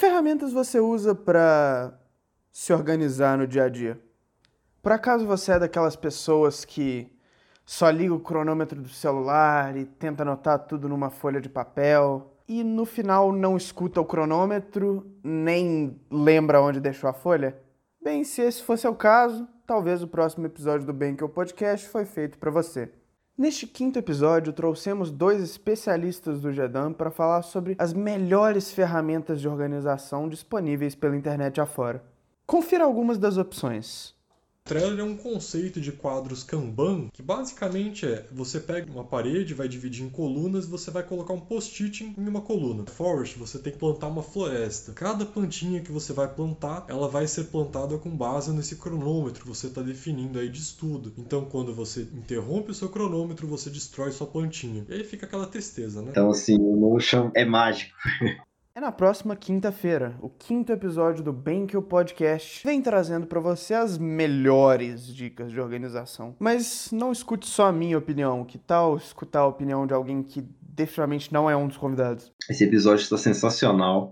ferramentas você usa para se organizar no dia a dia? Por acaso você é daquelas pessoas que só liga o cronômetro do celular e tenta anotar tudo numa folha de papel e no final não escuta o cronômetro nem lembra onde deixou a folha? Bem, se esse fosse o caso, talvez o próximo episódio do Bem Que o Podcast foi feito para você. Neste quinto episódio, trouxemos dois especialistas do GEDAM para falar sobre as melhores ferramentas de organização disponíveis pela internet afora. Confira algumas das opções. Trello é um conceito de quadros Kanban que basicamente é você pega uma parede, vai dividir em colunas e você vai colocar um post-it em uma coluna. Forest, você tem que plantar uma floresta. Cada plantinha que você vai plantar, ela vai ser plantada com base nesse cronômetro que você está definindo aí de estudo. Então, quando você interrompe o seu cronômetro, você destrói sua plantinha. E aí fica aquela tristeza, né? Então, assim, o Notion é mágico. É na próxima quinta-feira, o quinto episódio do Bem Que o Podcast vem trazendo para você as melhores dicas de organização. Mas não escute só a minha opinião, que tal escutar a opinião de alguém que definitivamente não é um dos convidados? Esse episódio está sensacional.